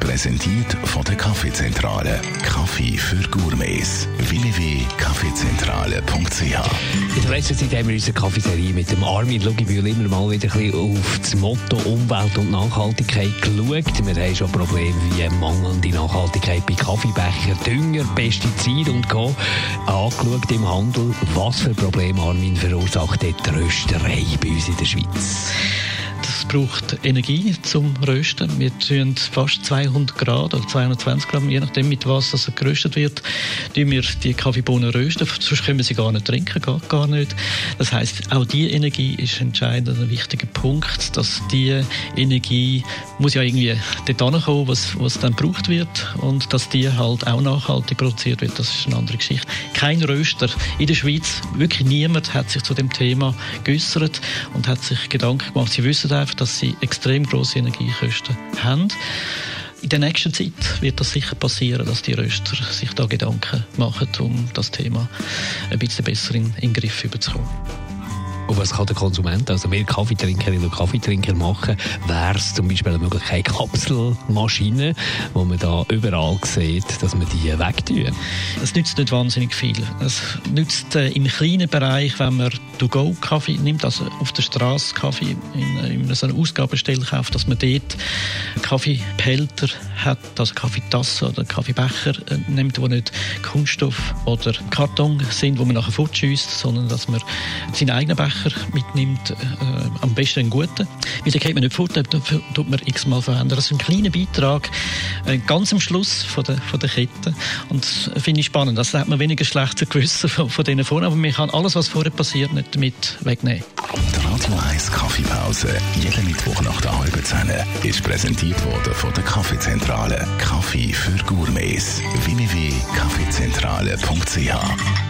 Präsentiert von der Kaffeezentrale. Kaffee für Gourmets. www.kaffeezentrale.ch In der letzten Zeit haben wir unsere Kaffeeserie mit dem Armin Lugibühl immer mal wieder ein bisschen auf das Motto Umwelt und Nachhaltigkeit geschaut. Wir haben schon Probleme wie mangelnde Nachhaltigkeit bei Kaffeebecher, Dünger, Pestizid und Co. angeschaut im Handel. Was für Probleme, Armin, verursacht die Rösterei bei uns in der Schweiz? Es braucht Energie zum Rösten. Wir tun fast 200 Grad oder 220 Grad, je nachdem mit was das geröstet wird, tun wir die Kaffeebohnen rösten. Sonst können wir sie gar nicht trinken, geht gar nicht. Das heißt, auch die Energie ist entscheidend, ein wichtiger Punkt, dass die Energie muss ja irgendwie dort ankommen, was, was dann gebraucht wird und dass die halt auch nachhaltig produziert wird. Das ist eine andere Geschichte. Kein Röster in der Schweiz, wirklich niemand hat sich zu dem Thema geäußert und hat sich Gedanken gemacht. Sie wissen einfach, dass sie extrem große Energiekosten haben. In der nächsten Zeit wird das sicher passieren, dass die Röster sich da Gedanken machen, um das Thema ein bisschen besser in, in den Griff überzukommen. Und was kann der Konsument, also wir Kaffeetrinkerinnen und Kaffeetrinker machen, wäre es zum Beispiel eine Möglichkeit Kapselmaschinen, wo man da überall sieht, dass man die wegtun. Es nützt nicht wahnsinnig viel. Es nützt äh, im kleinen Bereich, wenn man To-Go-Kaffee nimmt, also auf der Straße Kaffee in, in so einer Ausgabestelle kauft, dass man dort Kaffeebehälter hat, also Kaffeetassen oder Kaffeebecher äh, nimmt, die nicht Kunststoff oder Karton sind, wo man nachher fortschießt, sondern dass man seinen eigenen Becher mitnimmt, äh, am besten einen guten. Weil den geht man nicht fort, den tut man x-mal verändern. Das ist ein kleiner Beitrag, äh, ganz am Schluss von der, von der Kette. Und das finde ich spannend. Das hat man weniger schlechtes Gewissen von, von denen vorne, aber man kann alles, was vorher passiert, nicht damit wegnehmen. Die Radio 1 Kaffeepause, jeden Mittwoch nach der halben Zehn, ist präsentiert worden von der Kaffeezentrale. Kaffee für Gourmets. www.kaffeezentrale.ch